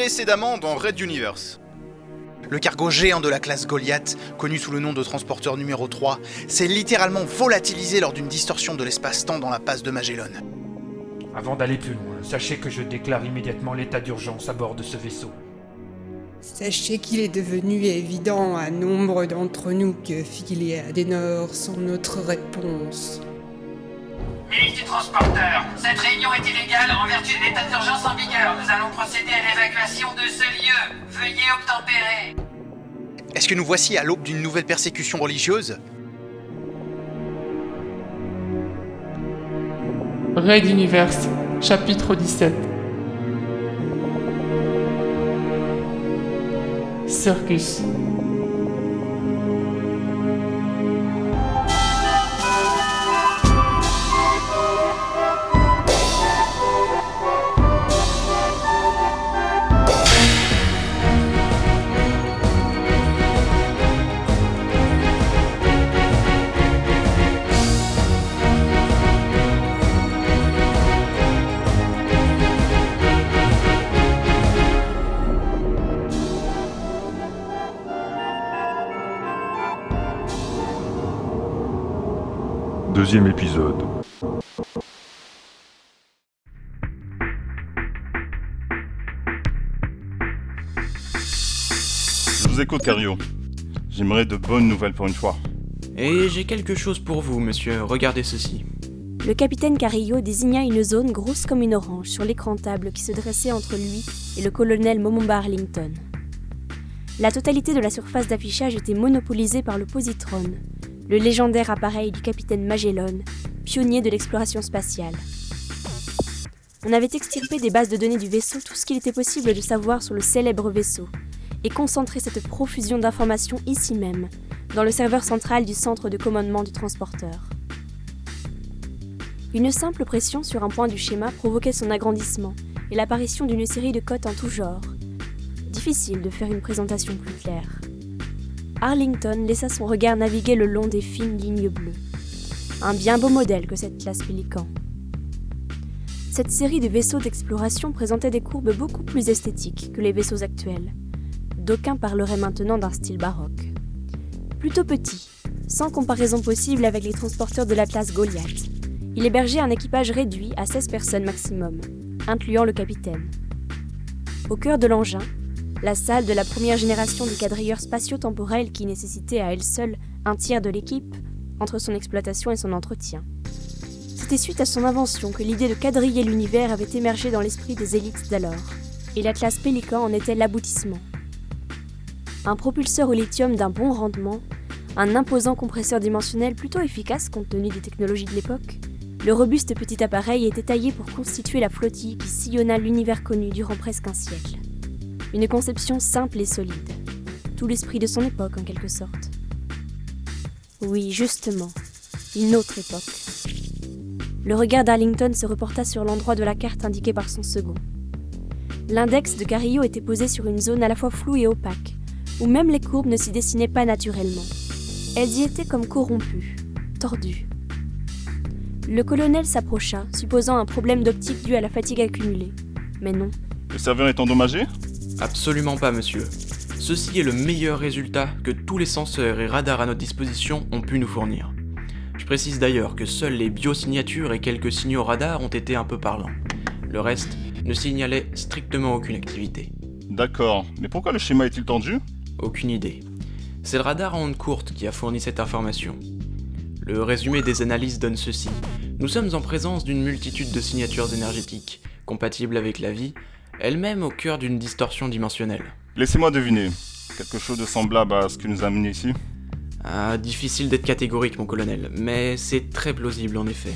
précédemment dans Red Universe. Le cargo géant de la classe Goliath, connu sous le nom de transporteur numéro 3, s'est littéralement volatilisé lors d'une distorsion de l'espace-temps dans la passe de Magellan. Avant d'aller plus loin, sachez que je déclare immédiatement l'état d'urgence à bord de ce vaisseau. Sachez qu'il est devenu évident à nombre d'entre nous que Phil et Adenor sont notre réponse. Multitransporteur, cette réunion est illégale en vertu de l'état d'urgence en vigueur. Nous allons procéder à l'évacuation de ce lieu. Veuillez obtempérer. Est-ce que nous voici à l'aube d'une nouvelle persécution religieuse Raid Universe, chapitre 17. Circus. Deuxième épisode. Je vous écoute, Cario. J'aimerais de bonnes nouvelles pour une fois. Et j'ai quelque chose pour vous, monsieur. Regardez ceci. Le capitaine Carillo désigna une zone grosse comme une orange sur l'écran table qui se dressait entre lui et le colonel Momomba Arlington. La totalité de la surface d'affichage était monopolisée par le positron, le légendaire appareil du capitaine Magellan, pionnier de l'exploration spatiale. On avait extirpé des bases de données du vaisseau tout ce qu'il était possible de savoir sur le célèbre vaisseau, et concentré cette profusion d'informations ici même, dans le serveur central du centre de commandement du transporteur. Une simple pression sur un point du schéma provoquait son agrandissement et l'apparition d'une série de cotes en tout genre. Difficile de faire une présentation plus claire. Arlington laissa son regard naviguer le long des fines lignes bleues. Un bien beau modèle que cette classe Pélican. Cette série de vaisseaux d'exploration présentait des courbes beaucoup plus esthétiques que les vaisseaux actuels. D'aucuns parleraient maintenant d'un style baroque. Plutôt petit, sans comparaison possible avec les transporteurs de l'Atlas Goliath. Il hébergeait un équipage réduit à 16 personnes maximum, incluant le capitaine. Au cœur de l'engin, la salle de la première génération du quadrilleur spatio-temporel qui nécessitait à elle seule un tiers de l'équipe entre son exploitation et son entretien. C'était suite à son invention que l'idée de quadriller l'univers avait émergé dans l'esprit des élites d'alors, et la classe Pélican en était l'aboutissement. Un propulseur au lithium d'un bon rendement, un imposant compresseur dimensionnel plutôt efficace compte tenu des technologies de l'époque, le robuste petit appareil était taillé pour constituer la flottille qui sillonna l'univers connu durant presque un siècle. Une conception simple et solide. Tout l'esprit de son époque en quelque sorte. Oui, justement, une autre époque. Le regard d'Arlington se reporta sur l'endroit de la carte indiqué par son second. L'index de Carillo était posé sur une zone à la fois floue et opaque, où même les courbes ne s'y dessinaient pas naturellement. Elles y étaient comme corrompues, tordues. Le colonel s'approcha, supposant un problème d'optique dû à la fatigue accumulée. Mais non. Le serveur est endommagé? Absolument pas, monsieur. Ceci est le meilleur résultat que tous les senseurs et radars à notre disposition ont pu nous fournir. Je précise d'ailleurs que seules les biosignatures et quelques signaux radars ont été un peu parlants. Le reste ne signalait strictement aucune activité. D'accord, mais pourquoi le schéma est-il tendu? Aucune idée. C'est le radar à onde courte qui a fourni cette information. Le résumé des analyses donne ceci. Nous sommes en présence d'une multitude de signatures énergétiques, compatibles avec la vie, elle-même au cœur d'une distorsion dimensionnelle. Laissez-moi deviner. Quelque chose de semblable à ce qui nous a amené ici? Ah, difficile d'être catégorique, mon colonel, mais c'est très plausible en effet.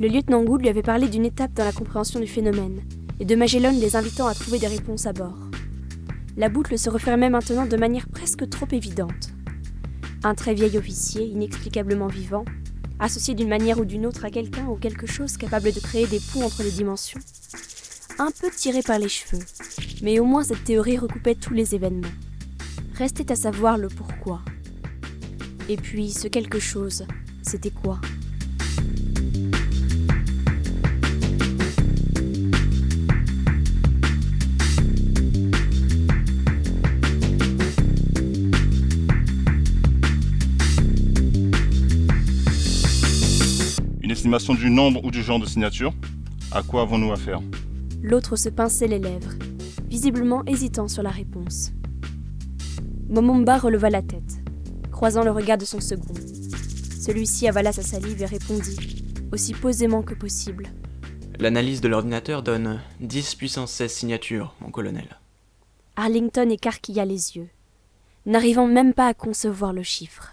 Le lieutenant Gould lui avait parlé d'une étape dans la compréhension du phénomène, et de Magellan les invitant à trouver des réponses à bord. La boucle se refermait maintenant de manière presque trop évidente. Un très vieil officier, inexplicablement vivant, associé d'une manière ou d'une autre à quelqu'un ou quelque chose capable de créer des ponts entre les dimensions un peu tiré par les cheveux, mais au moins cette théorie recoupait tous les événements. Restait à savoir le pourquoi. Et puis ce quelque chose, c'était quoi? Une estimation du nombre ou du genre de signature? À quoi avons-nous affaire? L'autre se pinçait les lèvres, visiblement hésitant sur la réponse. Momomba releva la tête, croisant le regard de son second. Celui-ci avala sa salive et répondit, aussi posément que possible. L'analyse de l'ordinateur donne 10 puissance 16 signatures, mon colonel. Arlington écarquilla les yeux, n'arrivant même pas à concevoir le chiffre.